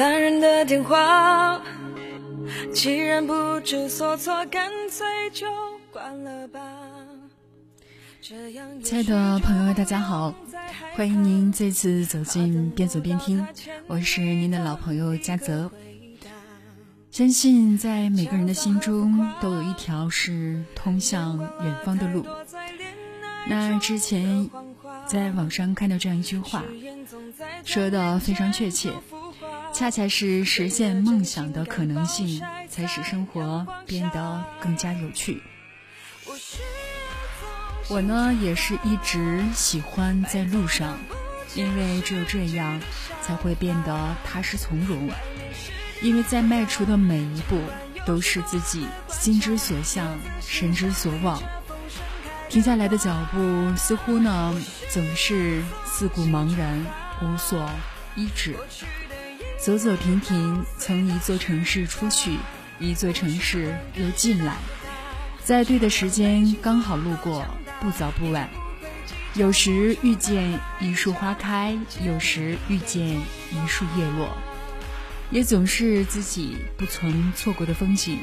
烦人的电话，既然不知所措，干脆就关了吧。亲爱的朋友们，大家好，欢迎您再次走进边走边听，我是您的老朋友嘉泽。相信在每个人的心中都有一条是通向远方的路。那之前在网上看到这样一句话，说的非常确切，恰恰是实现梦想的可能性，才使生活变得更加有趣。我呢也是一直喜欢在路上，因为只有这样才会变得踏实从容。因为在迈出的每一步都是自己心之所向、神之所往。停下来的脚步似乎呢总是四顾茫然、无所依止。走走停停，从一座城市出去，一座城市又进来，在对的时间刚好路过。不早不晚，有时遇见一树花开，有时遇见一树叶落，也总是自己不曾错过的风景。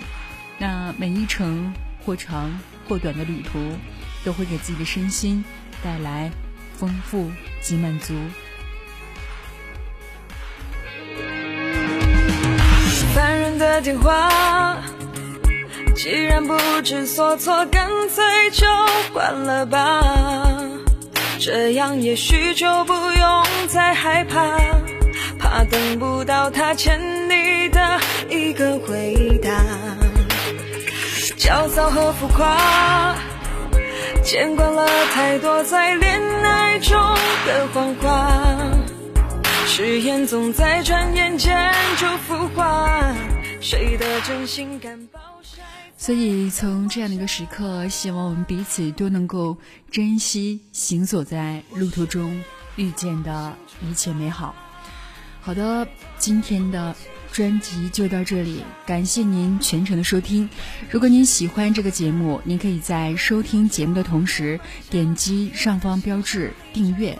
那每一程或长或短的旅途，都会给自己的身心带来丰富及满足。电话。既然不知所措，干脆就关了吧。这样也许就不用再害怕，怕等不到他欠你的一个回答。焦躁和浮夸，见惯了太多在恋爱中的谎话，誓言总在转眼间就腐，谁的真心敢保？所以，从这样的一个时刻，希望我们彼此都能够珍惜行走在路途中遇见的一切美好。好的，今天的专辑就到这里，感谢您全程的收听。如果您喜欢这个节目，您可以在收听节目的同时点击上方标志订阅，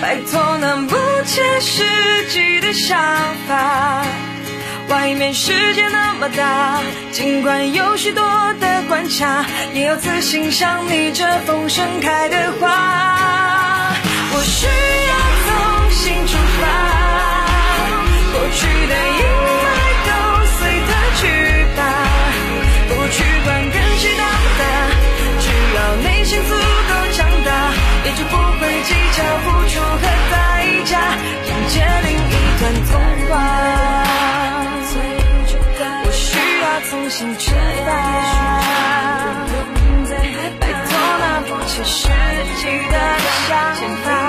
摆脱那不切实际的想法。外面世界那么大，尽管有许多的关卡，也要自信像你这风盛开的花。你知道，摆脱那不切实际的想法。